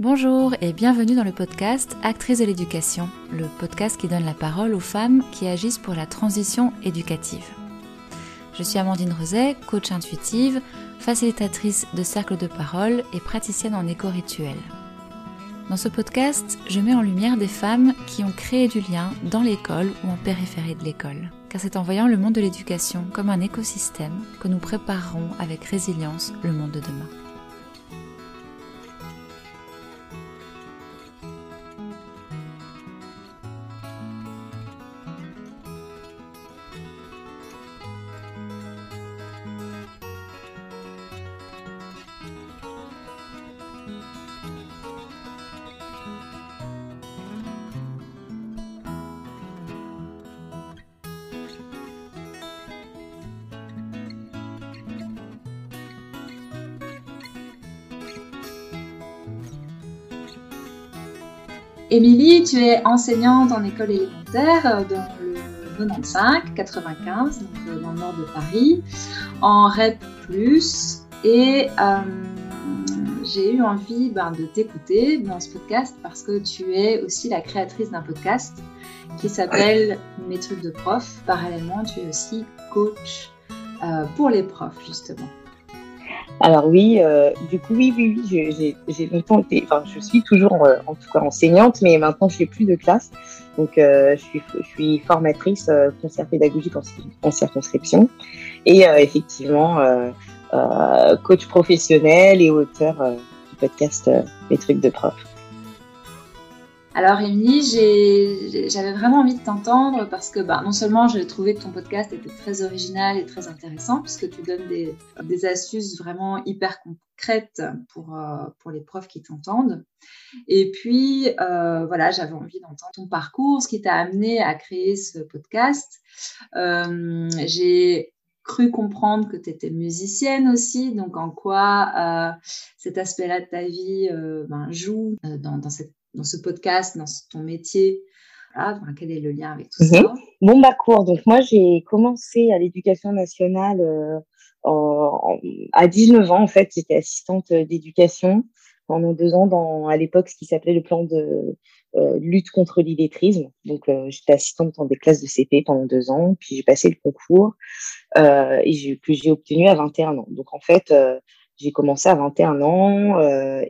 Bonjour et bienvenue dans le podcast Actrice de l'éducation, le podcast qui donne la parole aux femmes qui agissent pour la transition éducative. Je suis Amandine Roset, coach intuitive, facilitatrice de cercles de parole et praticienne en éco-rituel. Dans ce podcast, je mets en lumière des femmes qui ont créé du lien dans l'école ou en périphérie de l'école. Car c'est en voyant le monde de l'éducation comme un écosystème que nous préparerons avec résilience le monde de demain. Émilie, tu es enseignante en école élémentaire euh, dans le 95, 95, donc euh, dans le nord de Paris, en REP+. Et euh, j'ai eu envie ben, de t'écouter dans ce podcast parce que tu es aussi la créatrice d'un podcast qui s'appelle Mes trucs de prof. Parallèlement, tu es aussi coach pour les profs, justement. Alors oui, euh, du coup oui, oui, oui, j'ai longtemps été, enfin je suis toujours euh, en tout cas enseignante, mais maintenant je fais plus de classe. Donc euh, je, suis, je suis formatrice concert pédagogique en, circonscription et effectivement coach professionnel et auteur du podcast Les trucs de prof. Alors Émilie, j'avais vraiment envie de t'entendre parce que bah, non seulement j'ai trouvé que ton podcast était très original et très intéressant puisque tu donnes des, astuces vraiment hyper concrètes pour, euh, pour les profs qui t'entendent. Et puis euh, voilà, j'avais envie d'entendre ton parcours, ce qui t'a amené à créer ce podcast. Euh, j'ai cru comprendre que tu étais musicienne aussi, donc en quoi cet aspect-là de ta vie ben, joue dans, dans, cette dans ce podcast, dans ton métier Quel est le lien avec tout ça? Mhm. Mon parcours, donc moi j'ai commencé à l'éducation nationale euh, à 19 ans en fait, j'étais assistante d'éducation pendant deux ans dans à l'époque ce qui s'appelait le plan de euh, lutte contre l'illettrisme. Donc euh, j'étais assistante dans des classes de CP pendant deux ans, puis j'ai passé le concours et que j'ai obtenu à 21 ans. Donc en fait j'ai commencé à 21 ans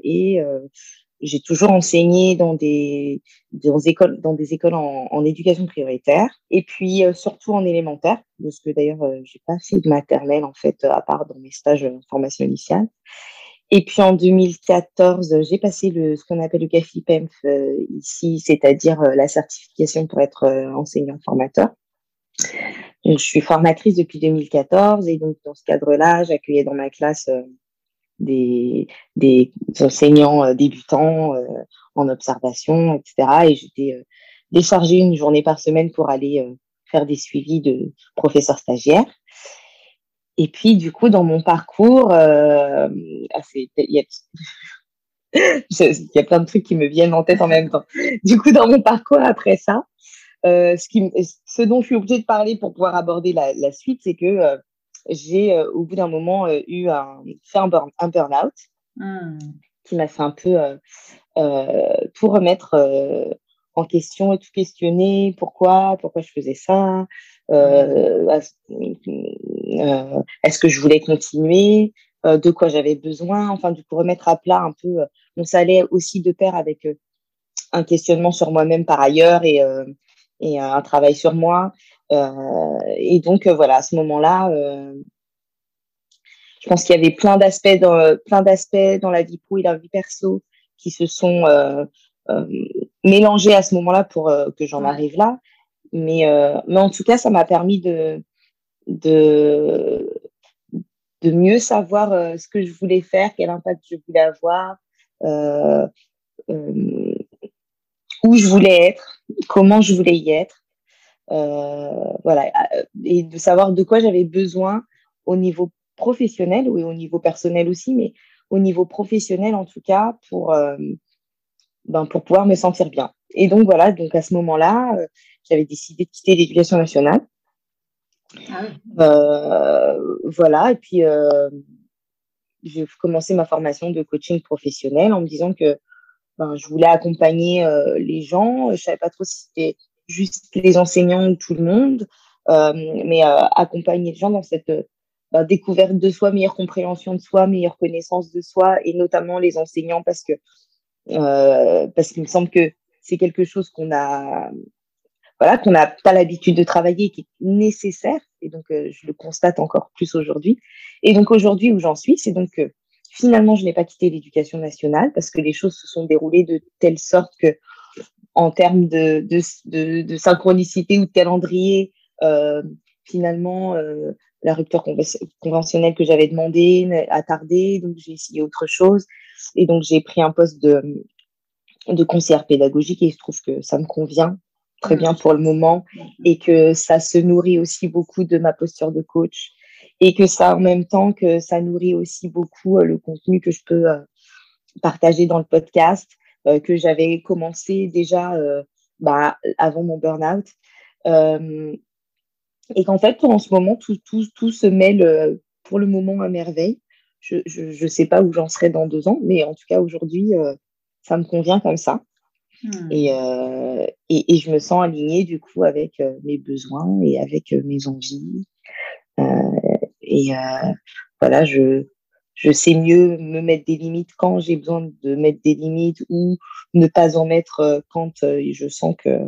et j'ai toujours enseigné dans des, écoles, dans des écoles en, en éducation prioritaire et puis euh, surtout en élémentaire, parce que d'ailleurs euh, j'ai pas fait de maternelle en fait à part dans mes stages de formation initiale. Et puis en 2014, j'ai passé le ce qu'on appelle le CAFIPEMF euh, ici, c'est-à-dire la certification pour être enseignant formateur. Donc, je suis formatrice depuis 2014 et donc dans ce cadre-là, j'accueillais dans ma classe des, des enseignants euh, débutants euh, en observation, etc. Et j'étais euh, déchargée une journée par semaine pour aller faire des suivis de professeurs stagiaires. Et puis, du coup, dans mon parcours, euh, ah, il, y a, y a plein de trucs qui me viennent en tête en même temps. Du coup, dans mon parcours après ça, ce, qui, ce dont je suis obligée de parler pour pouvoir aborder la suite, c'est que j'ai euh, au bout d'un moment euh, eu un, fait un, burn, un burn-out hmm. qui m'a fait un peu euh, tout remettre en question et tout questionner. Pourquoi? Pourquoi je faisais ça? Est-ce que je voulais continuer? De quoi j'avais besoin? Enfin, du coup, remettre à plat un peu. Bon, ça allait aussi de pair avec un questionnement sur moi-même par ailleurs et, et un travail sur moi. Euh, et donc, euh, voilà, à ce moment-là, euh, je pense qu'il y avait plein d'aspects dans, plein d'aspects dans la vie pro et la vie perso qui se sont mélangés à ce moment-là pour que j'en arrive là. Mais, mais en tout cas, ça m'a permis de, de, de mieux savoir ce que je voulais faire, quel impact je voulais avoir, euh, euh, où je voulais être, comment je voulais y être. Euh, voilà, euh, et de savoir de quoi j'avais besoin au niveau professionnel ou au niveau personnel aussi, mais au niveau professionnel en tout cas pour, euh, ben, pour pouvoir me sentir bien. Et donc voilà, donc à ce moment-là, j'avais décidé de quitter l'éducation nationale. Ah voilà, et puis j'ai commencé ma formation de coaching professionnel en me disant que ben, je voulais accompagner les gens. Je savais pas trop si c'était juste les enseignants ou tout le monde, mais accompagner les gens dans cette ben, découverte de soi, meilleure compréhension de soi, meilleure connaissance de soi, et notamment les enseignants, parce que parce qu'il me semble que c'est quelque chose qu'on a voilà, qu'on n'a pas l'habitude de travailler, qui est nécessaire. Et donc, euh, je le constate encore plus aujourd'hui. Et donc, aujourd'hui, où j'en suis, c'est donc finalement, je n'ai pas quitté l'éducation nationale parce que les choses se sont déroulées de telle sorte que, en termes de, de, de, synchronicité ou de calendrier, euh, finalement, euh, la rupture conventionnelle que j'avais demandé a tardé. Donc, j'ai essayé autre chose. Et donc, j'ai pris un poste de, de conseillère pédagogique et il se trouve que ça me convient très bien pour le moment et que ça se nourrit aussi beaucoup de ma posture de coach et que ça en même temps que ça nourrit aussi beaucoup euh, le contenu que je peux partager dans le podcast que j'avais commencé déjà bah, avant mon burn-out et qu'en fait en ce moment tout, tout, tout se mêle pour le moment à merveille je ne sais pas où j'en serai dans deux ans mais en tout cas aujourd'hui ça me convient comme ça Hmm. Euh, et, et, je me sens alignée du coup avec euh, mes besoins et avec euh, mes envies. et voilà, je, je sais mieux me mettre des limites quand j'ai besoin de mettre des limites ou ne pas en mettre quand je sens que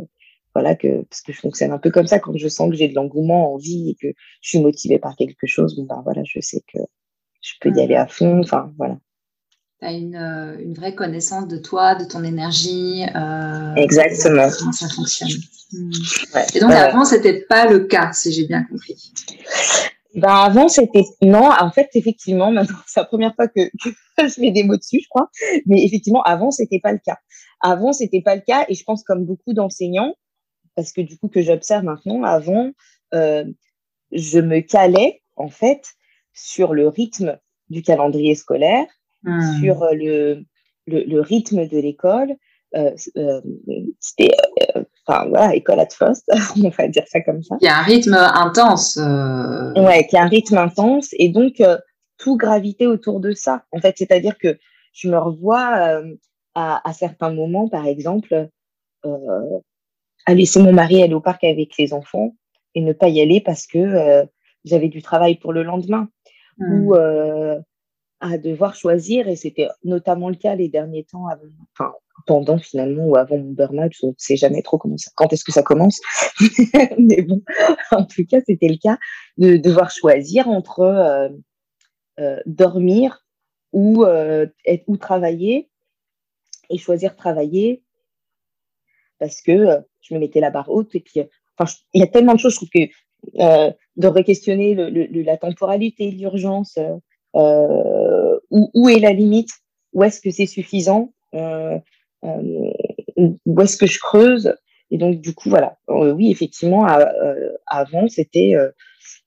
voilà que parce que je fonctionne un peu comme ça quand je sens que j'ai de l'engouement envie et que je suis motivée par quelque chose bon ben voilà je sais que je peux y aller à fond enfin voilà tu as une, euh, une, vraie connaissance de toi, de ton énergie. Euh, Exactement. Comment ça fonctionne. Hmm. Et donc, avant, ce n'était pas le cas, si j'ai bien compris. Ben, avant, c'était. Non, en fait, effectivement, maintenant, c'est la première fois que, je mets des mots dessus, je crois. Mais effectivement, avant, c'était pas le cas. Avant, c'était pas le cas. Et je pense, comme beaucoup d'enseignants, parce que du coup, que j'observe maintenant, avant, euh, je me calais, en fait, sur le rythme du calendrier scolaire Hmm. sur euh, le, le, rythme de l'école. Euh, euh, c'était, enfin voilà, école at first, on va dire ça comme ça. Il y a un rythme intense. Ouais, qui a un rythme intense et donc tout gravité autour de ça. En fait, c'est-à-dire que je me revois à, à, certains moments, par exemple, euh, à laisser mon mari aller au parc avec les enfants et ne pas y aller parce que j'avais du travail pour le lendemain. Hmm. Ou à devoir choisir, et c'était notamment le cas les derniers temps, enfin, pendant finalement ou avant mon burn-out, je ne sais jamais trop comment ça, quand est-ce que ça commence, mais bon, en tout cas, c'était le cas de devoir choisir entre euh, euh, dormir ou, euh, être, ou travailler, et choisir travailler parce que je me mettais la barre haute, et puis, enfin, il y a tellement de choses, je trouve que de re-questionner la temporalité, l'urgence, où, où, est la limite? Où est-ce que c'est suffisant? Euh, euh, Où est-ce que je creuse? Et donc, du coup, voilà. oui, effectivement, avant, c'était,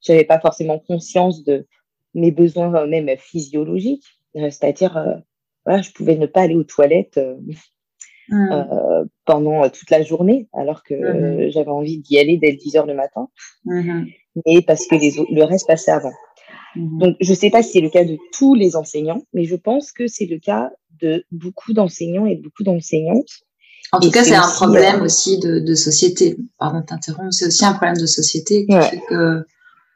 j'avais pas forcément conscience de mes besoins même physiologiques, c'est-à-dire, voilà, je pouvais ne pas aller aux toilettes. Mmh. pendant toute la journée, alors que mmh. j'avais envie d'y aller dès 10 heures le matin, mmh. mais parce que les, le reste passait avant. Mhm. Donc, je ne sais pas si c'est le cas de tous les enseignants, mais je pense que c'est le cas de beaucoup d'enseignants et beaucoup d'enseignantes. En tout cas, c'est un problème euh, aussi de, de, société. Pardon de t'interrompre, c'est aussi un problème de société qui fait que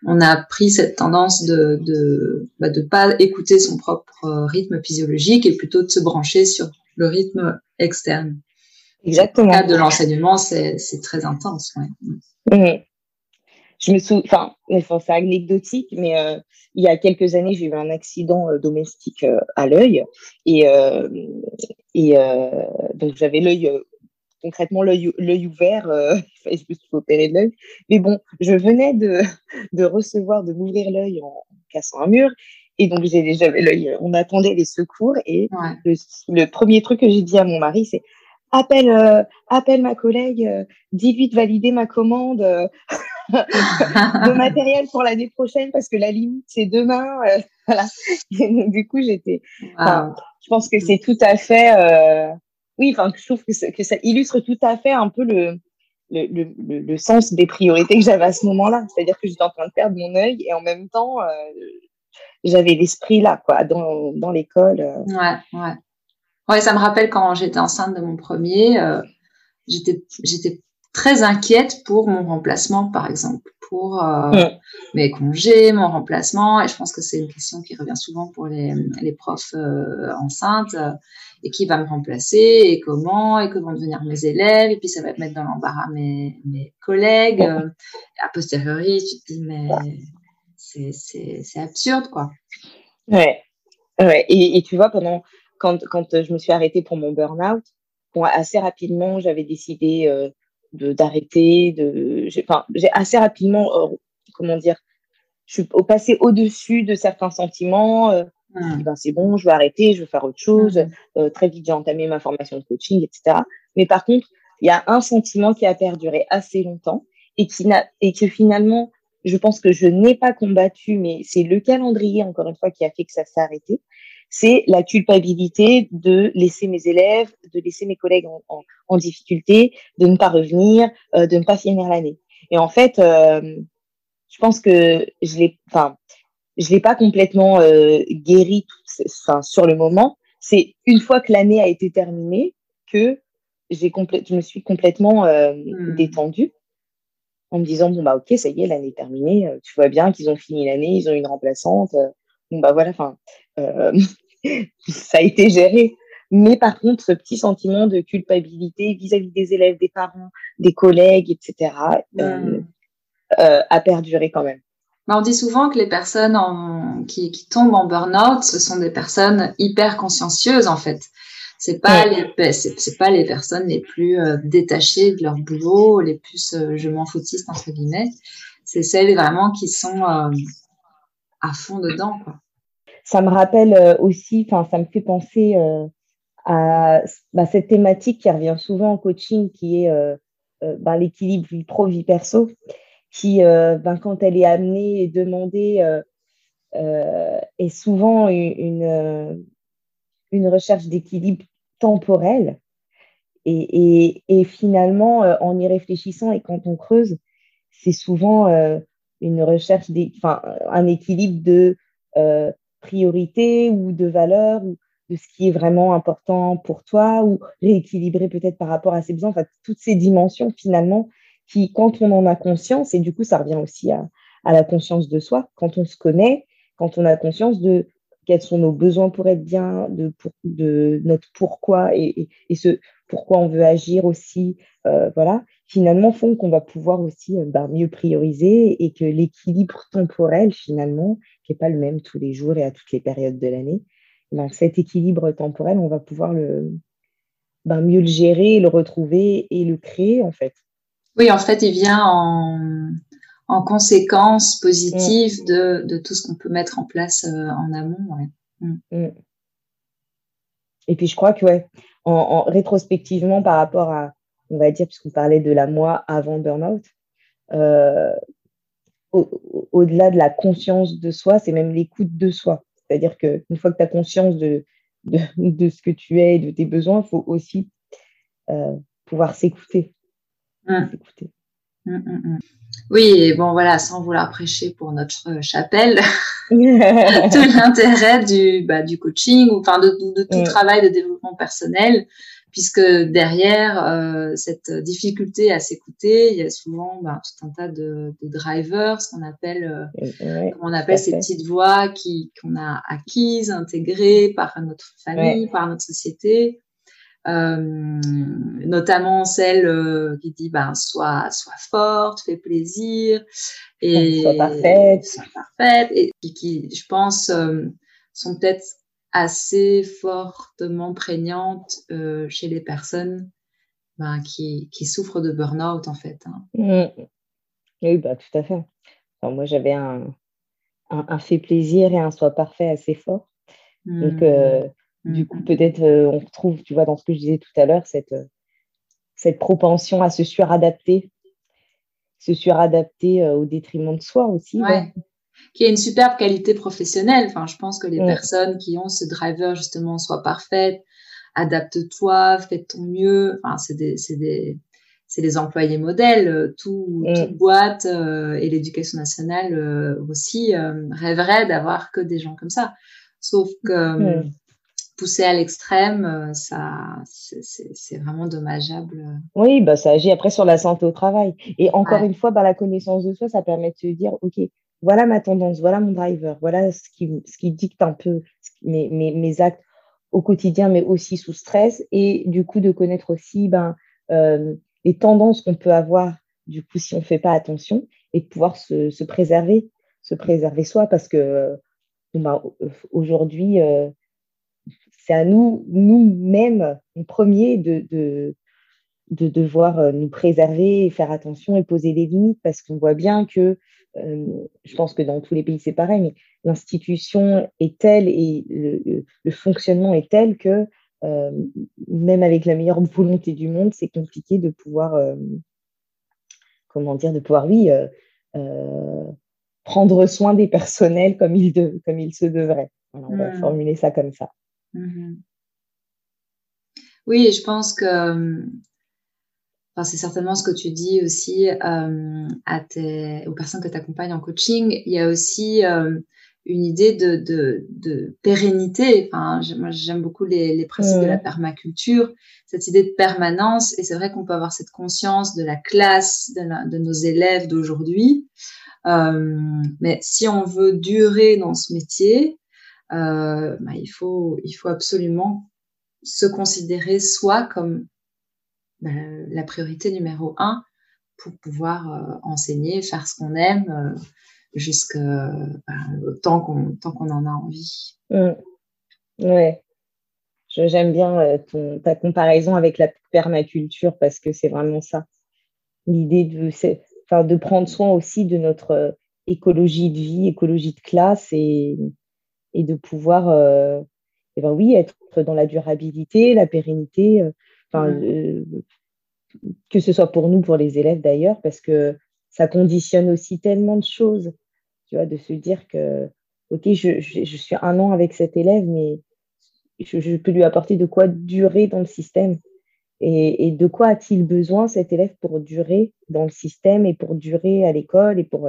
on a pris cette tendance de de bah, de pas écouter son propre rythme physiologique et plutôt de se brancher sur le rythme externe. Exactement. le cas de l'enseignement, c'est très intense. Ouais je me souviens, enfin, c'est anecdotique, mais euh, il y a quelques années, j'ai eu un accident euh, domestique euh, à l'œil et et donc j'avais l'œil concrètement l'œil l'œil ouvert, je me suis opéré de l'œil. Mais bon, je venais de de recevoir, de m'ouvrir l'œil en cassant un mur. Et donc, j'avais l'œil, on attendait les secours. Et le, le, premier truc que j'ai dit à mon mari, c'est appelle, euh, appelle ma collègue, euh, dis-lui de valider ma commande euh, de matériel pour l'année prochaine parce que la limite c'est demain. voilà. du coup, j'étais. Je pense que c'est tout à fait. oui, enfin, je trouve que, que, ça illustre tout à fait un peu le, le, le, le sens des priorités que j'avais à ce moment-là. C'est-à-dire que j'étais en train de perdre mon œil et en même temps, j'avais l'esprit là, quoi, dans, dans l'école. Ouais, ouais. Ouais, ça me rappelle quand j'étais enceinte de mon premier, euh, j'étais j'étais très inquiète pour mon remplacement, par exemple, pour euh, mes congés, mon remplacement. Et je pense que c'est une question qui revient souvent pour les, les profs euh, enceintes. Euh, et qui va me remplacer, et comment, et comment devenir mes élèves, et puis ça va mettre dans l'embarras mes, mes collègues. a posteriori, tu te dis, mais c'est absurde, quoi. Ouais. ouais. Et, et tu vois, pendant, quand, quand je me suis arrêtée pour mon burn-out, bon, assez rapidement, j'avais décidé d'arrêter, de, j'ai enfin, assez rapidement, euh, comment dire, je suis passé au-dessus de certains sentiments. Euh, mmh. ben, c'est bon, je vais arrêter, je vais faire autre chose. Mmh. Euh, très vite, j'ai entamé ma formation de coaching, etc. Mais par contre, il y a un sentiment qui a perduré assez longtemps et qui n'a et que finalement, je pense que je n'ai pas combattu, mais c'est le calendrier encore une fois qui a fait que ça s'est arrêté c'est la culpabilité de laisser mes élèves, de laisser mes collègues en, difficulté, de ne pas revenir, euh, de ne pas finir l'année. Et en fait, euh, je pense que je l'ai, enfin, je l'ai pas complètement euh, guéri enfin, sur le moment. C'est une fois que l'année a été terminée que j'ai je me suis complètement hmm. détendue en me disant bon bah ok ça y est l'année est terminée tu vois bien qu'ils ont fini l'année ils ont une remplaçante bon bah voilà enfin euh, ça a été géré. Mais par contre, ce petit sentiment de culpabilité vis-à-vis des élèves, des parents, des collègues, etc., euh, euh, a perduré quand même. Bah, on dit souvent que les personnes qui, tombent en burn-out, ce sont des personnes hyper consciencieuses en fait. C'est pas les c'est pas les personnes les plus détachées de leur boulot, les plus je m'en foutistes entre guillemets. C'est celles vraiment qui sont à fond dedans ça me rappelle euh, aussi, ça me fait penser euh, à bah, cette thématique qui revient souvent en coaching, qui est euh, bah, l'équilibre vie pro vie perso, qui, ben, quand elle est amenée et demandée, est souvent une, une recherche d'équilibre temporel. Et, finalement, en y réfléchissant et quand on creuse, c'est souvent une recherche, un équilibre de priorité ou de valeur ou de ce qui est vraiment important pour toi ou rééquilibrer peut-être par rapport à ses besoins. Enfin, toutes ces dimensions finalement qui, quand on en a conscience, et du coup, ça revient aussi à, la conscience de soi, quand on se connaît, quand on a conscience de quels sont nos besoins pour être bien, de, de notre pourquoi et, ce pourquoi on veut agir aussi, euh, voilà, finalement font qu'on va pouvoir aussi euh, bah, mieux prioriser et que l'équilibre temporel, finalement, qui n'est pas le même tous les jours et à toutes les périodes de l'année, ben, cet équilibre temporel, on va pouvoir le, ben, mieux le gérer, le retrouver et le créer, en fait. Oui, en fait, il vient en, en conséquence positive mm. de, de, tout ce qu'on peut mettre en place euh, en amont. Ouais. Mm. Mm. Et puis, je crois que, ouais, en, rétrospectivement, par rapport à, on va dire, puisqu'on parlait de la moi avant burn-out, euh, au-delà de la conscience de soi, c'est même l'écoute de soi. C'est-à-dire qu'une fois que tu as conscience de, de, ce que tu es et de tes besoins, il faut aussi euh, pouvoir s'écouter. Mmh. Mmh, mmh, oui, et bon, voilà, sans vouloir prêcher pour notre chapelle, tout l'intérêt du, bah, du coaching ou enfin de, de, tout travail de développement personnel, puisque derrière euh, cette difficulté à s'écouter, il y a souvent bah, tout un tas de, de drivers, ce qu'on appelle, euh, on appelle ces petites voix qui qu'on a acquises, intégrées par notre famille, par notre société, euh, notamment celle qui dit ben sois sois forte, fais plaisir et sois parfaite, sois parfaite et qui, qui je pense sont peut-être assez fortement prégnante euh, chez les personnes ben, qui, qui, souffrent de burn-out en fait. Hein. Mmh. Oui, bah, tout à fait. moi, j'avais un, un, fait plaisir et un soi parfait assez fort. Donc, mmh. euh, du coup, mmh. peut-être euh, on retrouve, tu vois, dans ce que je disais tout à l'heure, cette, cette propension à se suradapter, se suradapter au détriment de soi aussi. Ouais qui a une superbe qualité professionnelle. Enfin, je pense que les personnes qui ont ce driver justement soient parfaites, adapte-toi, fais ton mieux. Enfin, c'est des, c'est des, c'est les employés modèles. Tout, toute boîte euh, et l'éducation nationale euh, aussi euh, rêverait d'avoir que des gens comme ça. Sauf que poussé à l'extrême, ça, c'est vraiment dommageable. Oui, bah, ça agit après sur la santé au travail. Et encore une fois, bah, la connaissance de soi, ça permet de se dire, OK, voilà ma tendance, voilà mon driver, voilà ce qui, dicte un peu mes, actes au quotidien, mais aussi sous stress. Et du coup, de connaître aussi ben, euh, les tendances qu'on peut avoir, du coup, si on ne fait pas attention, et de pouvoir se, se, préserver, se préserver soi, parce que ben, aujourd'hui, euh, c'est à nous, nous-mêmes, en premier, de, de, de, devoir euh, nous préserver et faire attention et poser des limites, parce qu'on voit bien que, je pense que dans tous les pays, c'est pareil, mais l'institution est telle et le, fonctionnement est tel que euh, même avec la meilleure volonté du monde, c'est compliqué de pouvoir, euh, comment dire, de pouvoir, oui, euh, prendre soin des personnels comme il, comme il se devrait. on va mmh. formuler ça comme ça. Mmh. Oui, je pense que c'est certainement ce que tu dis aussi à tes, aux personnes que tu accompagnes en coaching. Il y a aussi une idée de, de, de pérennité. Enfin, moi, j'aime beaucoup les, les principes de la permaculture, cette idée de permanence. Et c'est vrai qu'on peut avoir cette conscience de la classe de, de nos élèves d'aujourd'hui. Euh, mais si on veut durer dans ce métier, euh, bah, il, faut, il faut absolument se considérer soi comme bah, la priorité numéro un pour pouvoir euh, enseigner, faire ce qu'on aime, euh, jusqu'à bah, tant qu'on en a envie. Oui, Ouais. J'aime bien euh, ta comparaison avec la permaculture parce que c'est vraiment ça. L'idée de, enfin, de prendre soin aussi de notre écologie de vie, écologie de classe et, et de pouvoir, euh, eh ben oui, être dans la durabilité, la pérennité, enfin, que ce soit pour nous, pour les élèves d'ailleurs, parce que ça conditionne aussi tellement de choses tu vois, de se dire que, OK, je, je, suis un an avec cet élève, mais je, peux lui apporter de quoi durer dans le système. Et, et de quoi a-t-il besoin, cet élève, pour durer dans le système et pour durer à l'école et pour,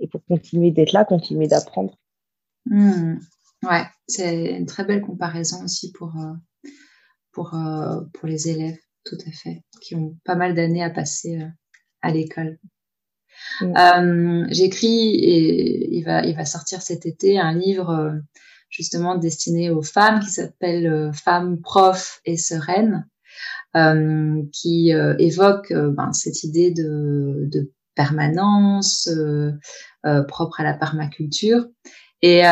et pour continuer d'être là, continuer d'apprendre? Mmh. Ouais, c'est une très belle comparaison aussi pour, euh, pour, euh, pour les élèves, tout à fait, qui ont pas mal d'années à passer euh, à l'école. Mm. Euh, j'écris et il va, il va sortir cet été un livre justement destiné aux femmes qui s'appelle Femmes, profs et sereines, qui évoque ben, cette idée de, de permanence propre à la permaculture. Et,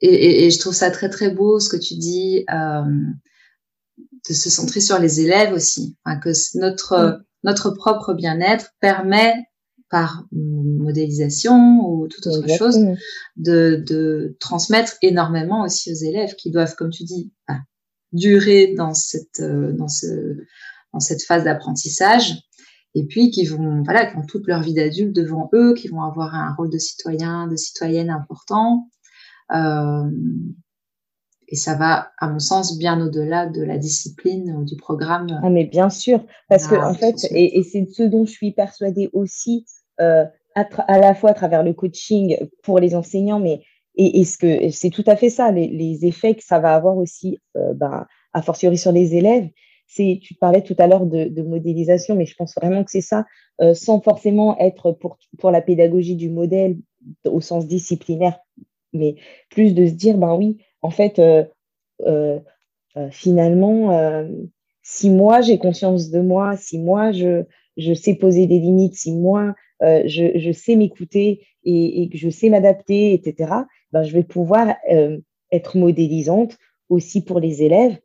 et, et, je trouve ça très très beau ce que tu dis de se centrer sur les élèves aussi, enfin, que notre mm. notre propre bien-être permet par modélisation ou toute autre chose, de, de, transmettre énormément aussi aux élèves qui doivent, comme tu dis, bah, durer dans cette, euh, dans, ce, dans cette phase d'apprentissage. Et puis qui vont, voilà, qui ont toute leur vie d'adulte devant eux, qui vont avoir un rôle de citoyen, de citoyenne important. Euh, et ça va, à mon sens, bien au-delà de la discipline ou du programme. Ah, mais bien sûr, parce que en fait, et, c'est ce dont je suis persuadée aussi, euh, à, la fois à travers le coaching pour les enseignants, mais et, ce que c'est tout à fait ça, les, effets que ça va avoir aussi, euh, ben, a fortiori sur les élèves. C'est, tu parlais tout à l'heure de, modélisation, mais je pense vraiment que c'est ça, euh, sans forcément être pour, pour la pédagogie du modèle au sens disciplinaire, mais plus de se dire, ben oui, en fait, euh, euh, euh, finalement, si moi j'ai conscience de moi, si moi je, je sais poser des limites, si moi je, je, sais m'écouter et, que je sais m'adapter, etc., ben, je vais pouvoir être modélisante aussi pour les élèves,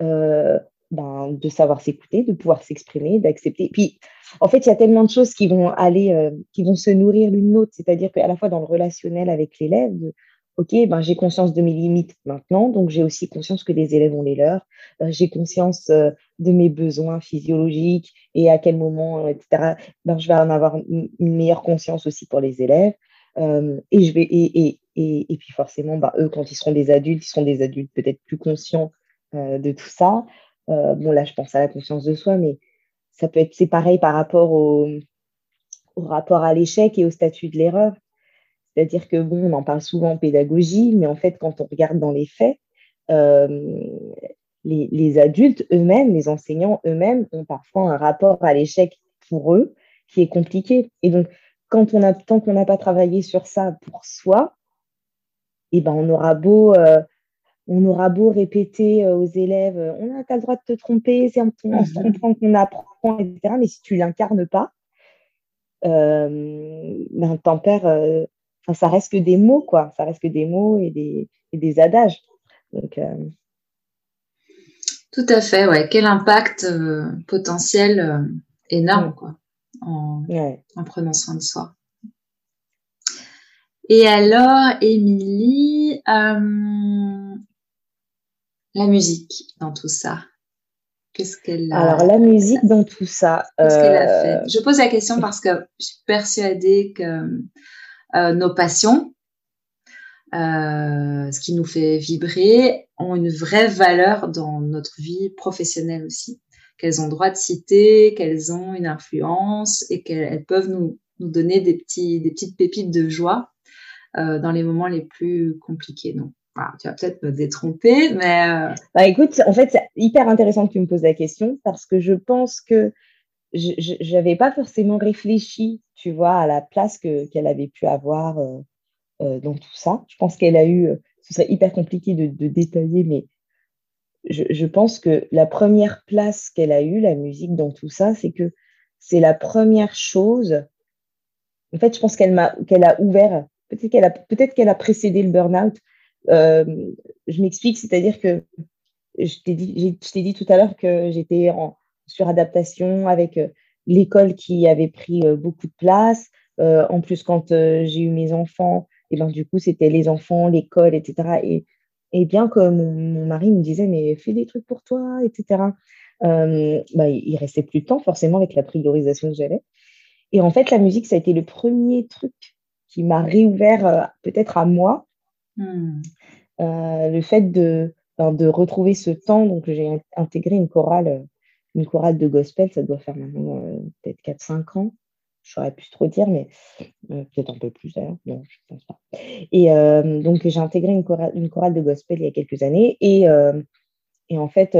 ben, de savoir s'écouter, de pouvoir s'exprimer, d'accepter. Puis, en fait, il y a tellement de choses qui vont aller, qui vont se nourrir l'une l'autre, c'est-à-dire qu'à la fois dans le relationnel avec l'élève, OK, ben, j'ai conscience de mes limites maintenant, donc j'ai aussi conscience que les élèves ont les leurs. Euh, j'ai conscience euh, de mes besoins physiologiques et à quel moment, etc. Ben, je vais en avoir une, meilleure conscience aussi pour les élèves. Euh, et, je vais, et, et, et, puis forcément, ben, eux, quand ils seront des adultes, ils seront des adultes peut-être plus conscients de tout ça. bon, là, je pense à la conscience de soi, mais ça peut être, c'est pareil par rapport au, au rapport à l'échec et au statut de l'erreur C'est-à-dire que, bon, on en parle souvent en pédagogie, mais en fait, quand on regarde dans les faits, les, les, adultes eux-mêmes, les enseignants eux-mêmes, ont parfois un rapport à l'échec pour eux qui est compliqué. Et donc, quand on a, tant qu'on n'a pas travaillé sur ça pour soi, eh ben, on aura beau, euh, on aura beau répéter euh, aux élèves, euh, on n'a pas le droit de te tromper, c'est en se trompant qu'on apprend, etc. Mais si tu l'incarnes pas, ben, t'en perds. Ça reste que des mots, quoi. Ça reste que des mots et des, et des adages. Donc, Tout à fait, ouais. Quel impact potentiel énorme, quoi en, prenant soin de soi. Et alors, Émilie, euh, la musique dans tout ça. Qu'est-ce qu'elle a Alors, la musique dans tout ça. Qu'est-ce qu'elle a fait? Euh, Je pose la question parce que je suis persuadée que euh, nos passions, ce qui nous fait vibrer, ont une vraie valeur dans notre vie professionnelle aussi qu'elles ont droit de citer, qu'elles ont une influence et qu'elles peuvent nous, nous, donner des, petits, des petites pépites de joie euh, dans les moments les plus compliqués. Donc, tu vas peut-être me détromper, mais... Euh, bah, écoute, en fait, c'est hyper intéressant que tu me poses la question parce que je pense que je n'avais pas forcément réfléchi, tu vois, à la place qu'elle avait pu avoir euh, dans tout ça. Je pense qu'elle a eu, ce serait hyper compliqué de, détailler, mais je, pense que la première place qu'elle a eue, la musique dans tout ça, c'est que c'est la première chose. En fait, je pense qu'elle m'a, qu'elle a ouvert. Peut-être qu'elle a, peut-être qu'elle a précédé le burn-out. Euh, je m'explique, c'est-à-dire que je t'ai dit, je t'ai dit tout à l'heure que j'étais en suradaptation avec euh, l'école qui avait pris euh, beaucoup de place. en plus, quand j'ai eu mes enfants, et ben du coup, c'était les enfants, l'école, etc. Et et bien que mon, mari me disait, mais fais des trucs pour toi, etc., euh, bah, il restait plus de temps forcément avec la priorisation que j'avais. Et en fait, la musique, ça a été le premier truc qui m'a réouvert euh, peut-être à moi. Hmm. Euh, le fait de, de retrouver ce temps, donc j'ai intégré une chorale, une chorale de gospel, ça doit faire maintenant peut-être 4-5 ans je saurais plus trop dire, mais euh, peut-être un peu plus d'ailleurs, non, je pense pas. Et euh, donc, j'ai intégré une chorale, une chorale, de gospel il y a quelques années, et, euh, et en fait,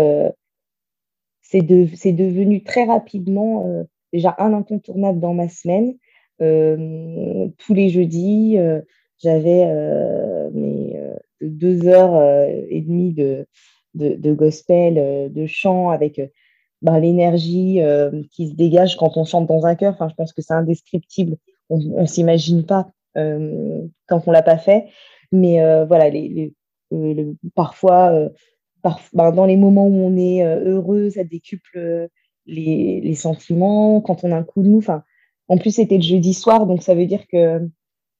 c'est de, devenu très rapidement déjà un incontournable dans ma semaine. tous les jeudis, j'avais mes deux heures et demie de, de, de gospel, de chant avec ben, l'énergie euh, qui se dégage quand on chante dans un chœur. Enfin, je pense que c'est indescriptible. On ne s'imagine pas euh, quand on l'a pas fait. Mais euh, voilà, les, parfois, ben, dans les moments où on est heureux, ça décuple les, les, sentiments. Quand on a un coup de mou, en plus, c'était le jeudi soir, donc ça veut dire que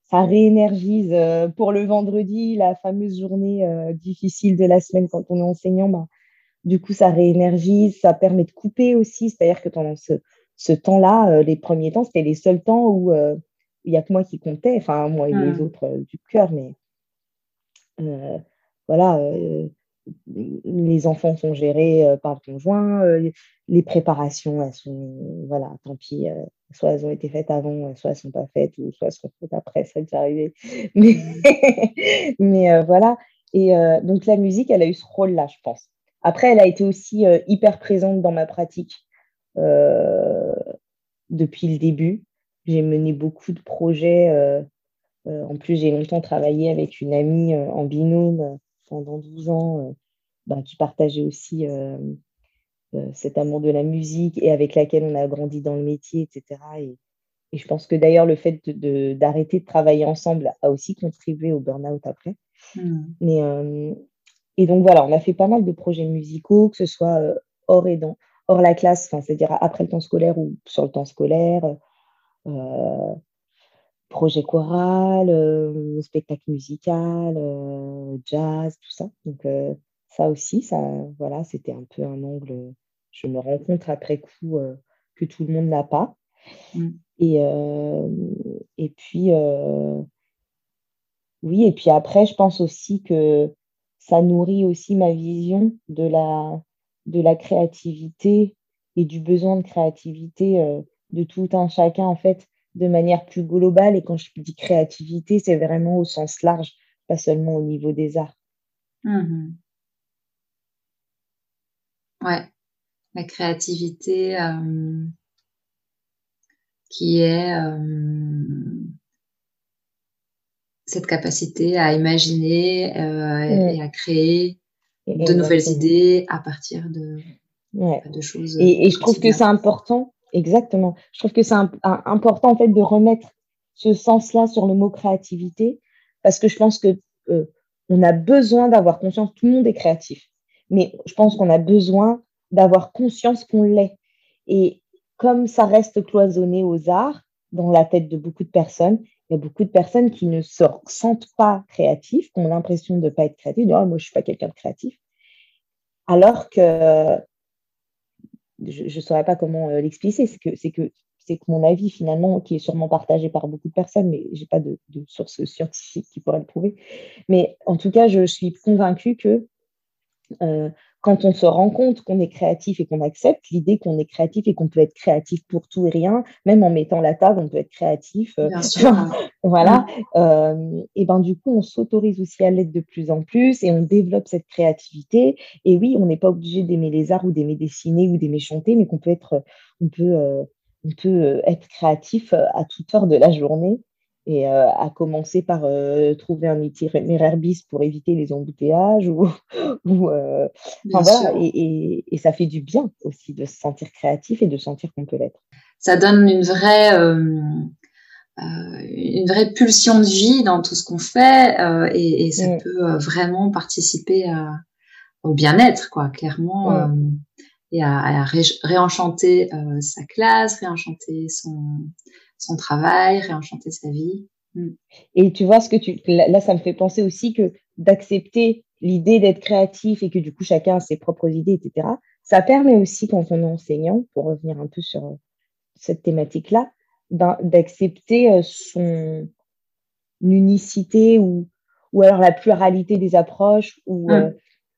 ça réénergise pour le vendredi, la fameuse journée difficile de la semaine quand on est enseignant. Ben, du coup, ça réénergise, ça permet de couper aussi. C'est-à-dire que pendant ce, temps-là, euh, les premiers temps, c'était les seuls temps où euh, il n'y a que moi qui comptais, enfin moi et les mmh. autres euh, du cœur, mais voilà, les enfants sont gérés par le conjoint, les préparations, elles sont, voilà, tant pis, soit elles ont été faites avant, soit elles ne sont pas faites, ou soit elles seront faites après, ça est arrivé. Mais, mais voilà, et donc la musique, elle a eu ce rôle-là, je pense. Après, elle a été aussi euh, hyper présente dans ma pratique euh, depuis le début. J'ai mené beaucoup de projets. Euh, en plus, j'ai longtemps travaillé avec une amie en binôme pendant 12 ans bah, qui partageait aussi cet amour de la musique et avec laquelle on a grandi dans le métier, etc. Et, je pense que d'ailleurs, le fait d'arrêter de, travailler ensemble a aussi contribué au burn-out après. Mmh. Mais, et donc voilà, on a fait pas mal de projets musicaux, que ce soit euh, hors et dans, hors la classe, c'est-à-dire après le temps scolaire ou sur le temps scolaire, euh, projet choral, euh, spectacle musical, jazz, tout ça. Donc ça aussi, ça, voilà, c'était un peu un angle. Je me rends compte après coup que tout le monde n'a pas. Mm. Et, et puis, oui, et puis après, je pense aussi que ça nourrit aussi ma vision de la, de la créativité et du besoin de créativité euh, de tout un chacun. En fait, de manière plus globale. Et quand je dis créativité, c'est vraiment au sens large, pas seulement au niveau des arts. Mhm. Ouais, la créativité euh, qui est euh, cette capacité à imaginer euh, et à créer de nouvelles idées à partir de, de choses. Et, je trouve que c'est important, exactement. Je trouve que c'est important en fait de remettre ce sens-là sur le mot créativité parce que je pense que euh, on a besoin d'avoir conscience. Tout le monde est créatif, mais je pense qu'on a besoin d'avoir conscience qu'on l'est. Et comme ça reste cloisonné aux arts dans la tête de beaucoup de personnes, il y a beaucoup de personnes qui ne se sentent pas créatifs, qui ont l'impression de ne pas être créatifs, de oh, moi je ne suis pas quelqu'un de créatif. Alors que je ne saurais pas comment euh, l'expliquer, c'est que, c'est que c'est que mon avis finalement, qui est sûrement partagé par beaucoup de personnes, mais je n'ai pas de, de source scientifique qui pourrait le prouver. Mais en tout cas, je suis convaincue que euh, quand on se rend compte qu'on est créatif et qu'on accepte l'idée qu'on est créatif et qu'on peut être créatif pour tout et rien, même en mettant la table, on peut être créatif. Euh, voilà. Euh, et ben du coup, on s'autorise aussi à l'être de plus en plus et on développe cette créativité. Et oui, on n'est pas obligé d'aimer les arts ou d'aimer dessiner ou d'aimer chanter, mais qu'on peut être, on peut, on peut être créatif à toute heure de la journée et euh, à commencer par euh, trouver un itinéraire bis pour éviter les embouteillages ou, ou euh, voilà, et, et, ça fait du bien aussi de se sentir créatif et de sentir qu'on peut l'être. Ça donne une vraie une vraie pulsion de vie dans tout ce qu'on fait et, et, ça mm. peut vraiment participer à, au bien-être quoi clairement mm. Et à, à réenchanter sa classe réenchanter son son travail, réenchanter sa vie. Mm. Et tu vois ce que tu là, ça me fait penser aussi que d'accepter l'idée d'être créatif et que du coup chacun a ses propres idées, etc. Ça permet aussi quand on est enseignant, pour revenir un peu sur euh, cette thématique-là, ben, d'accepter euh, son unicité ou, ou alors la pluralité des approches ou, mm. euh,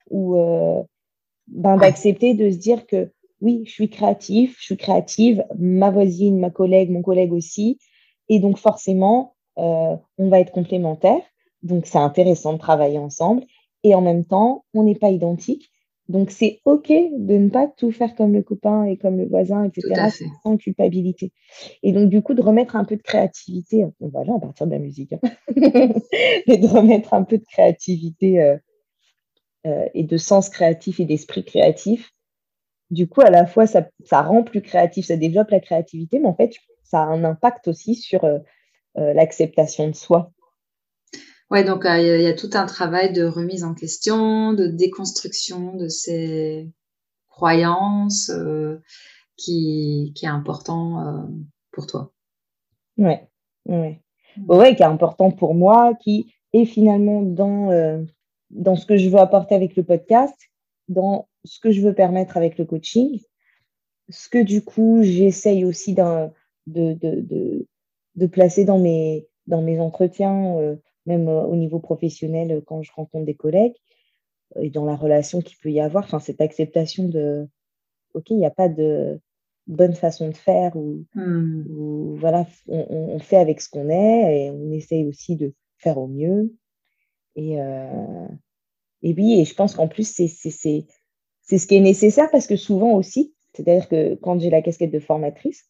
ou ben, d'accepter de se dire que oui, je suis créatif, je suis créative, ma voisine, ma collègue, mon collègue aussi. Et donc, forcément, euh, on va être complémentaires. Donc, c'est intéressant de travailler ensemble. Et en même temps, on n'est pas identique. Donc, c'est OK de ne pas tout faire comme le copain et comme le voisin, etc., sans culpabilité. Et donc, du coup, de remettre un peu de créativité, voilà, à partir de la musique, hein. mais de remettre un peu de créativité euh, euh, et de sens créatif et d'esprit créatif du coup, à la fois, ça, rend plus créatif, ça développe la créativité, mais en fait, ça a un impact aussi sur euh, euh, l'acceptation de soi. Ouais, donc euh, il y, a tout un travail de remise en question, de déconstruction de ces croyances qui, est important pour toi. Ouais, ouais. Mmh. ouais, qui est important pour moi, qui est finalement dans, dans ce que je veux apporter avec le podcast, dans ce que je veux permettre avec le coaching, ce que du coup j'essaye aussi de, de, de, placer dans mes, dans mes entretiens, euh, même euh, au niveau professionnel euh, quand je rencontre des collègues, et dans la relation qu'il peut y avoir, enfin, cette acceptation de, OK, il n'y a pas de bonne façon de faire, ou, hmm. voilà, on, fait avec ce qu'on est, et on essaye aussi de faire au mieux. Et, et oui, et je pense qu'en plus, c'est ce qui est nécessaire parce que souvent aussi, c'est-à-dire que quand j'ai la casquette de formatrice,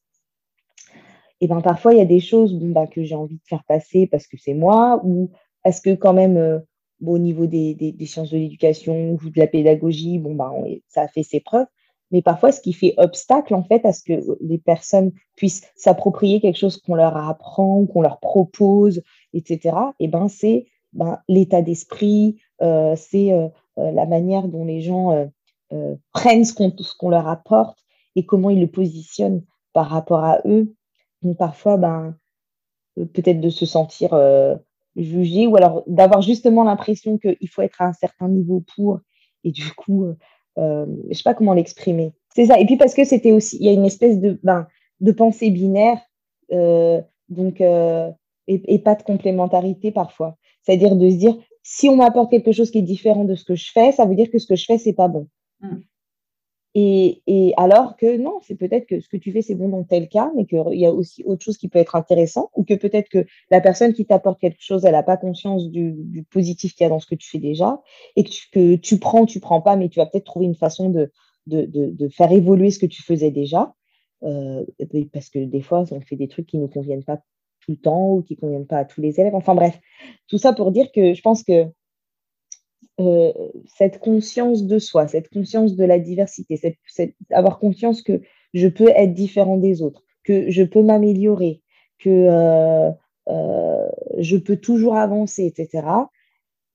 et eh ben parfois il y a des choses bon, bah, que j'ai envie de faire passer parce que c'est moi ou parce que quand même euh, au niveau des, des, sciences de l'éducation ou de la pédagogie, bon bah, ça a fait ses preuves. Mais parfois, ce qui fait obstacle en fait à ce que les personnes puissent s'approprier quelque chose qu'on leur apprend, qu'on leur propose, etc. Et eh ben c'est ben, l'état d'esprit, euh, c'est euh, la manière dont les gens euh, prennent ce qu'on leur apporte et comment ils le positionnent par rapport à eux. Donc parfois, ben, euh, peut-être de se sentir euh, jugé ou alors d'avoir justement l'impression qu'il faut être à un certain niveau pour. Et du coup, je ne sais pas comment l'exprimer. C'est ça. Et puis parce que c'était aussi, il y a une espèce de, ben, de pensée binaire, donc, et, pas de complémentarité parfois. C'est-à-dire de se dire, si on m'apporte quelque chose qui est différent de ce que je fais, ça veut dire que ce que je fais, c'est pas bon. Mm. Et, et, alors que non, c'est peut-être que ce que tu fais, c'est bon dans tel cas, mais qu'il y a aussi autre chose qui peut être intéressant, ou que peut-être que la personne qui t'apporte quelque chose, elle n'a pas conscience du, du positif qu'il y a dans ce que tu fais déjà, et que tu, que tu prends, tu prends pas, mais tu vas peut-être trouver une façon de, de, de, de, faire évoluer ce que tu faisais déjà. Euh, parce que des fois, on fait des trucs qui ne nous conviennent pas tout le temps ou qui ne conviennent pas à tous les élèves. Enfin bref, tout ça pour dire que je pense que euh, cette conscience de soi, cette conscience de la diversité, cette, avoir conscience que je peux être différent des autres, que je peux m'améliorer, que euh, euh, je peux toujours avancer, etc.,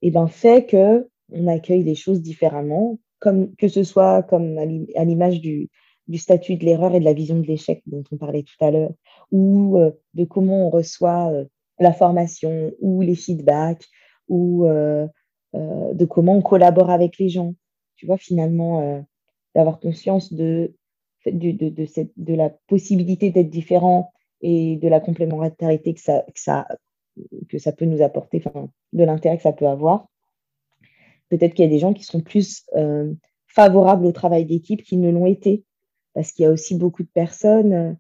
et eh ben, fait que on accueille les choses différemment, comme, que ce soit comme à l'image du, du statut de l'erreur et de la vision de l'échec dont on parlait tout à l'heure, ou de comment on reçoit la formation, ou les feedbacks, ou euh, de comment on collabore avec les gens. Tu vois, finalement, euh, d'avoir conscience de, de, de, de la possibilité d'être différent et de la complémentarité que ça, que ça, que ça peut nous apporter, de l'intérêt que ça peut avoir. Peut-être qu'il y a des gens qui sont plus euh, favorables au travail d'équipe qu'ils ne l'ont été, parce qu'il y a aussi beaucoup de personnes,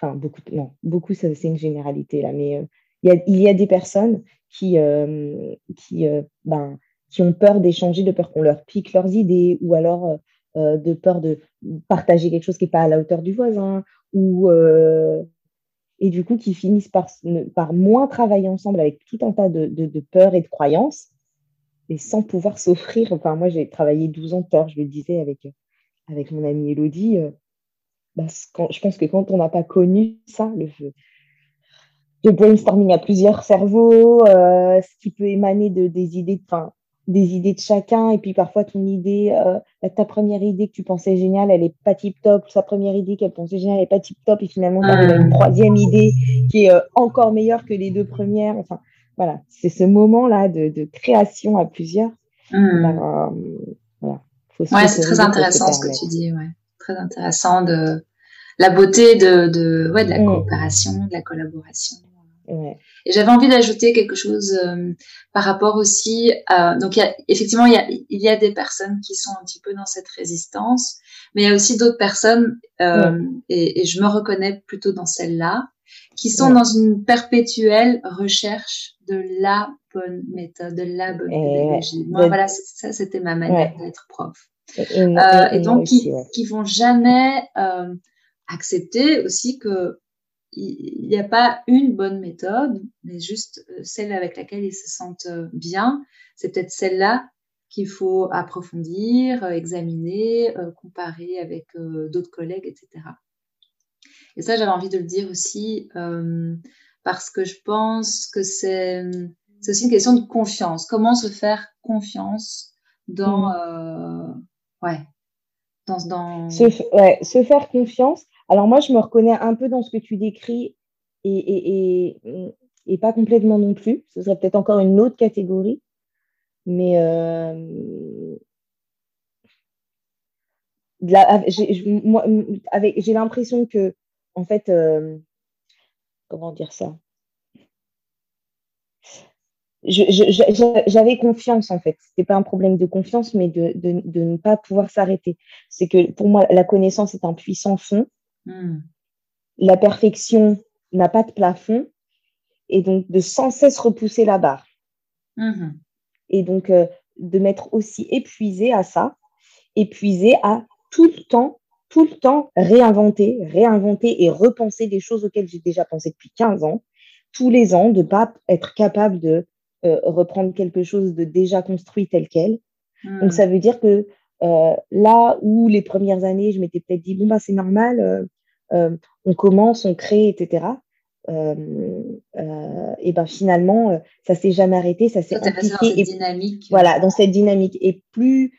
enfin beaucoup, non, beaucoup, c'est une généralité là, mais il y, a, il y a des personnes qui, euh, qui, euh, ben, qui ont peur d'échanger, de peur qu'on leur pique leurs idées, ou alors euh, de peur de partager quelque chose qui n'est pas à la hauteur du voisin, ou et du coup qui finissent par, par moins travailler ensemble avec tout un tas de, de, peurs et de croyances, et sans pouvoir s'offrir. Enfin, moi, j'ai travaillé 12 ans de je le disais avec, avec mon amie Elodie. Bah, quand, je pense que quand on n'a pas connu ça, le, de brainstorming à plusieurs cerveaux, euh, ce qui peut émaner de, des idées, enfin, des idées de chacun, et puis parfois ton idée, euh, ta première idée que tu pensais géniale, elle est pas tip top, sa première idée qu'elle pensait géniale, elle est pas tip top, et finalement tu as une troisième idée qui est euh, encore meilleure que les deux premières. Enfin, voilà, c'est ce moment-là de, de, création à plusieurs. Mmh. Ben, voilà, ouais, c'est très intéressant ce que tu dis, ouais. Très intéressant de la beauté de, de, ouais, de la mmh. coopération, de la collaboration. Et j'avais envie d'ajouter quelque chose euh, par rapport aussi. À, donc, il y a, effectivement, il y a, il y a des personnes qui sont un petit peu dans cette résistance, mais il y a aussi d'autres personnes, euh, et, et, je me reconnais plutôt dans celle-là, qui sont dans une perpétuelle recherche de la bonne méthode, de la bonne pédagogie. Moi, voilà, ça, c'était ma manière d'être prof. Et, euh, et donc, qui, qui vont jamais euh, accepter aussi que il n'y a pas une bonne méthode, mais juste euh, celle avec laquelle ils se sentent bien. C'est peut-être celle-là qu'il faut approfondir, examiner, comparer avec d'autres collègues, etc. Et ça, j'avais envie de le dire aussi parce que je pense que c'est aussi une question de confiance. Comment se faire confiance dans, mmh. ouais, dans, dans... Se, ouais, se faire confiance alors moi, je me reconnais un peu dans ce que tu décris et, et, pas complètement non plus. Ce serait peut-être encore une autre catégorie. Mais euh, j'ai l'impression que, en fait, euh, comment dire ça? J'avais confiance en fait. C'était pas un problème de confiance, mais de, de, de ne pas pouvoir s'arrêter. C'est que pour moi, la connaissance est un puissant fond Hmm. La perfection n'a pas de plafond et donc de sans cesse repousser la barre. Hmm. Et donc euh, de m'être aussi épuisé à ça, épuisé à tout le temps, tout le temps réinventer, réinventer et repenser des choses auxquelles j'ai déjà pensé depuis 15 ans, tous les ans, de ne pas être capable de euh, reprendre quelque chose de déjà construit tel quel. Donc hmm. ça veut dire que euh, là où les premières années, je m'étais peut-être dit, bon, bah, c'est normal, euh, on commence, on crée, etc. et ben finalement, ça s'est jamais arrêté, ça s'est impliqué. Et, dynamique. Voilà, dans cette dynamique. Et plus,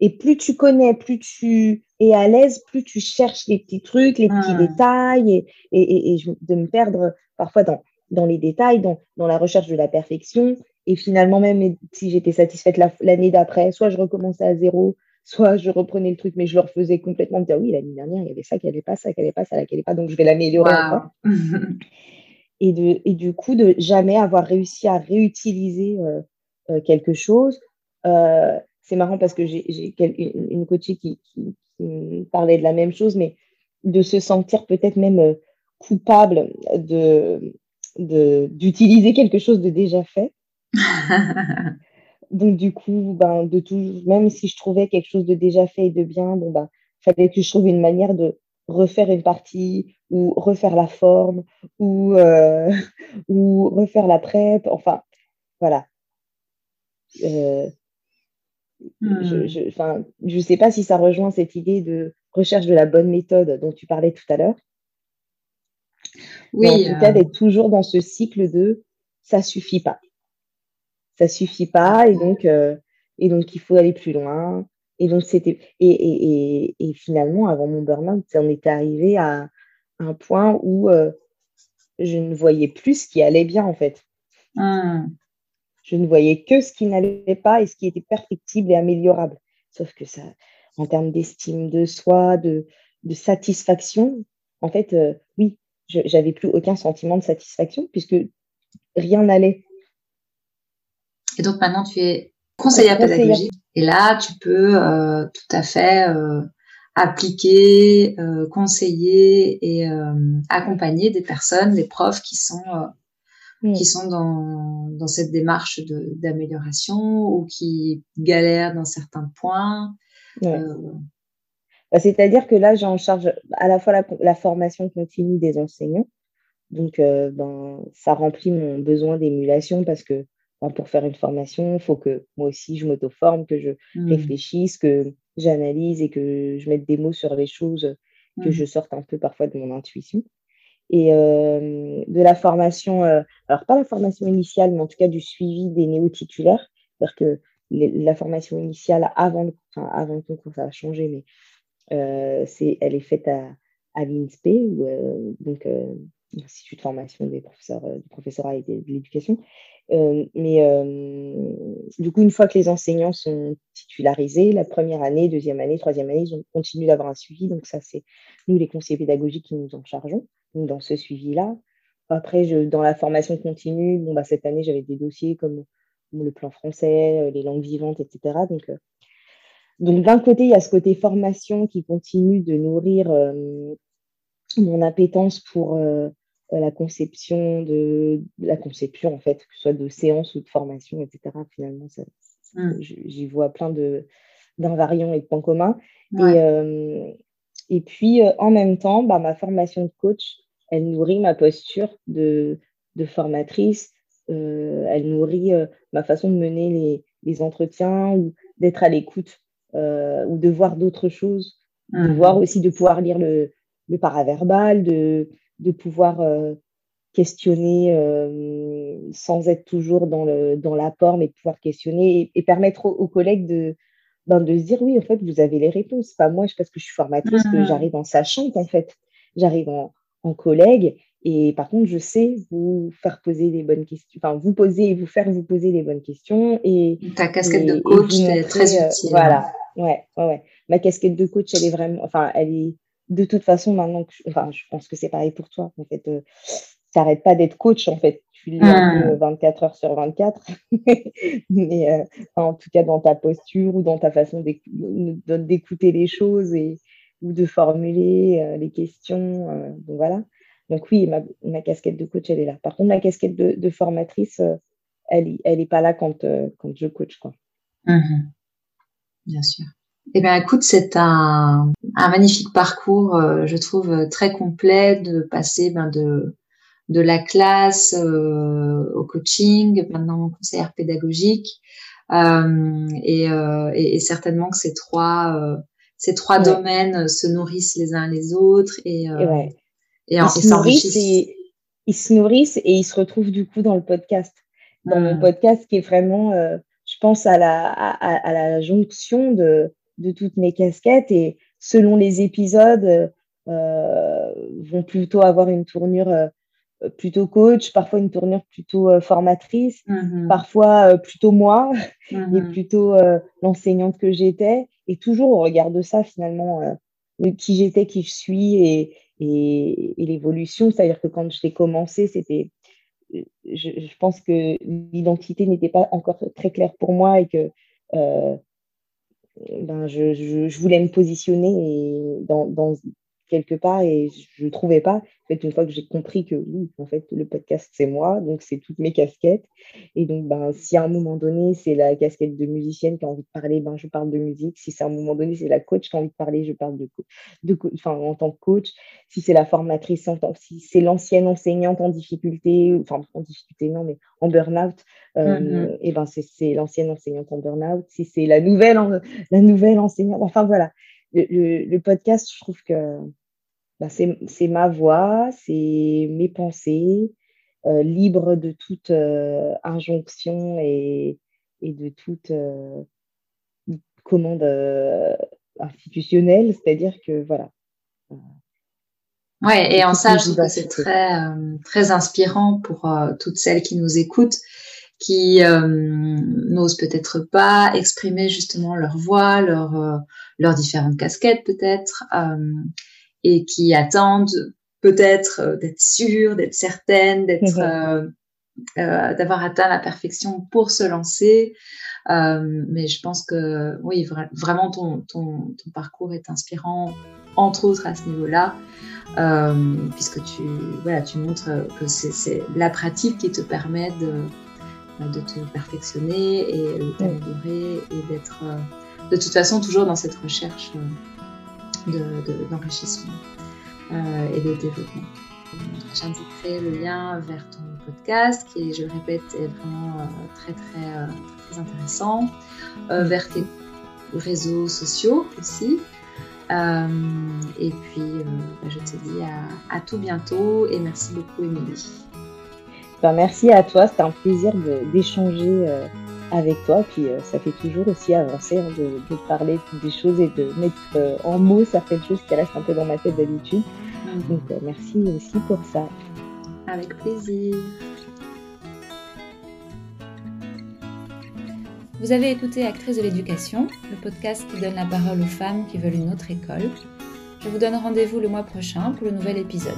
et plus tu connais, plus tu es à l'aise, plus tu cherches les petits trucs, les petits ah. détails, et, et, et, de me perdre parfois dans, dans les détails, dans, dans la recherche de la perfection. Et finalement, même si j'étais satisfaite l'année d'après, soit je recommençais à zéro, soit je reprenais le truc, mais je le refaisais complètement, me dire oui, l'année dernière, il y avait ça qui n'allait pas, ça qui n'allait pas, ça qui n'allait pas, donc je vais l'améliorer et, de, et du coup, de jamais avoir réussi à réutiliser euh, euh, quelque chose. Euh, c'est marrant parce que j'ai une, une coachée qui, qui, parlait de la même chose, mais de se sentir peut-être même coupable de d'utiliser quelque chose de déjà fait. Donc, du coup, ben, de tout, même si je trouvais quelque chose de déjà fait et de bien, bon, ben, fallait que je trouve une manière de refaire une partie ou refaire la forme ou, euh, ou refaire la prep. Enfin, voilà. Euh, je ne hmm. sais pas si ça rejoint cette idée de recherche de la bonne méthode dont tu parlais tout à l'heure. Oui. en tout cas, euh. d'être toujours dans ce cycle de ça suffit pas ça suffit pas et donc euh, et donc il faut aller plus loin et donc c'était et, et, finalement avant mon burn-out on était arrivé à un point où euh, je ne voyais plus ce qui allait bien en fait ah. Je ne voyais que ce qui n'allait pas et ce qui était perfectible et améliorable. Sauf que ça en termes d'estime de soi de, de satisfaction en fait euh, oui j'avais plus aucun sentiment de satisfaction puisque rien n'allait. Et donc maintenant, tu es conseillère pédagogique. Et là, tu peux euh, tout à fait euh, appliquer, euh, conseiller et accompagner des personnes, des profs qui sont qui sont dans, dans cette démarche d'amélioration ou qui galèrent dans certains points. Bah, c'est-à-dire que là, j'ai en charge à la fois la, formation continue des enseignants. Donc, ben, ça remplit mon besoin d'émulation parce que pour faire une formation, il faut que moi aussi je m'auto-forme, que je mmh. réfléchisse, que j'analyse et que je mette des mots sur les choses, que mmh. je sorte un peu parfois de mon intuition. Et euh, de la formation, euh, alors pas la formation initiale, mais en tout cas du suivi des néo-titulaires, c'est-à-dire que la formation initiale avant le, avant concours, ça a changé, mais euh, c'est, elle est faite à, à l'INSPE, donc l'Institut de formation des professeurs, du professorat et de l'éducation. Euh, mais euh, du coup, une fois que les enseignants sont titularisés, la première année, deuxième année, troisième année, ils ont continué d'avoir un suivi. Donc ça, c'est nous, les conseillers pédagogiques, qui nous en chargeons dans ce suivi-là. Après, dans la formation continue, bah, cette année, j'avais des dossiers comme le plan français, euh, les langues vivantes, etc. Donc, donc d'un côté, il y a ce côté formation qui continue de nourrir mon appétence pour euh, la conception de, la conception, en fait, que ce soit de séances ou de formation, etc. Finalement, mmh. j'y vois plein d'invariants et de points communs. Et, euh, et puis, euh, en même temps, bah, ma formation de coach, elle nourrit ma posture de, de formatrice, elle nourrit ma façon de mener les, les entretiens ou d'être à l'écoute ou de voir d'autres choses, de mmh. voir aussi, de pouvoir lire le, le paraverbal, de, de pouvoir euh, questionner euh, sans être toujours dans, le, dans l'apport, mais de pouvoir questionner et, permettre aux, collègues de, ben, de se dire oui, en fait, vous avez les réponses. Pas moi, parce que je suis formatrice, que mmh. j'arrive en sachant en fait. J'arrive en, en collègue et par contre, je sais vous faire poser les bonnes questions, enfin, vous poser et vous faire vous poser les bonnes questions. Et, Ta casquette de coach, est très euh, utile. voilà, ouais, ouais, ouais. Ma casquette de coach, elle est vraiment, enfin, elle est, de toute façon, maintenant que je, enfin, je pense que c'est pareil pour toi. En fait, euh, ça n'arrête pas d'être coach. En fait, tu lis 24 heures sur 24. Mais euh, en tout cas, dans ta posture ou dans ta façon d'écouter les choses et, ou de formuler euh, les questions. donc voilà. Donc oui, ma, ma, casquette de coach, elle est là. Par contre, ma casquette de, formatrice, elle n'est elle est pas là quand, quand je coach. Quoi. Mmh Bien sûr. Eh bien, écoute, c'est un, un, magnifique parcours, euh, je trouve très complet de passer ben, de, de la classe euh, au coaching, maintenant conseillère pédagogique, euh, et, euh, et, et, certainement que ces trois, euh, ces trois domaines se nourrissent les uns les autres et, et, ouais. et, ils, se nourrissent et, ils se nourrissent et ils se retrouvent du coup dans le podcast, dans mon mmh. podcast qui est vraiment, je pense à la, à, à la jonction de de toutes mes casquettes et selon les épisodes euh, vont plutôt avoir une tournure euh, plutôt coach, parfois une tournure plutôt euh, formatrice, mm-hmm. parfois plutôt moi mm-hmm. et plutôt l'enseignante que j'étais et toujours au regard de ça finalement qui j'étais, qui je suis et, et, l'évolution. C'est-à-dire que quand je l'ai commencé, c'était je, je, pense que l'identité n'était pas encore très claire pour moi et que ben, je, je, voulais me positionner dans, dans, quelque part et je ne trouvais pas. En fait, une fois que j'ai compris que oui, en fait, le podcast, c'est moi, donc c'est toutes mes casquettes. Et donc, ben, si à un moment donné, c'est la casquette de musicienne qui a envie de parler, ben, je parle de musique. Si c'est à un moment donné, c'est la coach qui a envie de parler, je parle de, de enfin, en tant que coach. Si c'est la formatrice, en tant, si c'est l'ancienne enseignante en difficulté, enfin, en difficulté, non, mais en burn-out, euh, mm-hmm. et ben, c'est l'ancienne enseignante en burn-out. Si c'est la nouvelle, la nouvelle enseignante, enfin, voilà. Le, le, podcast, je trouve que bah, c'est ma voix, c'est mes pensées, euh, libres de toute euh, injonction et, et, de toute euh, commande institutionnelle. C'est-à-dire que voilà. Ouais, et en ça, je trouve que c'est très, très inspirant pour toutes celles qui nous écoutent, qui n'osent peut-être pas exprimer justement leur voix, leur, leurs différentes casquettes peut-être et qui attendent peut-être euh, d'être sûres, d'être certaines, d'être, mhm. euh, euh, d'avoir atteint la perfection pour se lancer. mais je pense que oui, vraiment ton, ton, ton, parcours est inspirant, entre autres à ce niveau-là, puisque tu, voilà, tu montres que c'est la pratique qui te permet de, de te perfectionner et de t'améliorer et d'être de toute façon toujours dans cette recherche d'enrichissement de, euh, et de développement. J'indiquerai le lien vers ton podcast qui, je le répète, est vraiment euh, très, très, euh, très, intéressant, vers tes réseaux sociaux aussi. et puis, bah, je te dis à, à, tout bientôt et merci beaucoup, Émilie. Ben, merci à toi, c'était un plaisir d'échanger avec toi. Puis euh, ça fait toujours aussi avancer hein, de, de, parler des choses et de mettre euh, en mots certaines choses qui restent un peu dans ma tête d'habitude. Mhm. Donc euh, merci aussi pour ça. Avec plaisir. Vous avez écouté Actrice de l'éducation, le podcast qui donne la parole aux femmes qui veulent une autre école. Je vous donne rendez-vous le mois prochain pour le nouvel épisode.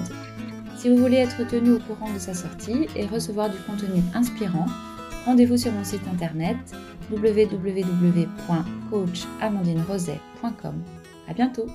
Si vous voulez être tenu au courant de sa sortie et recevoir du contenu inspirant, rendez-vous sur mon site internet www.coachamandine.com. À bientôt!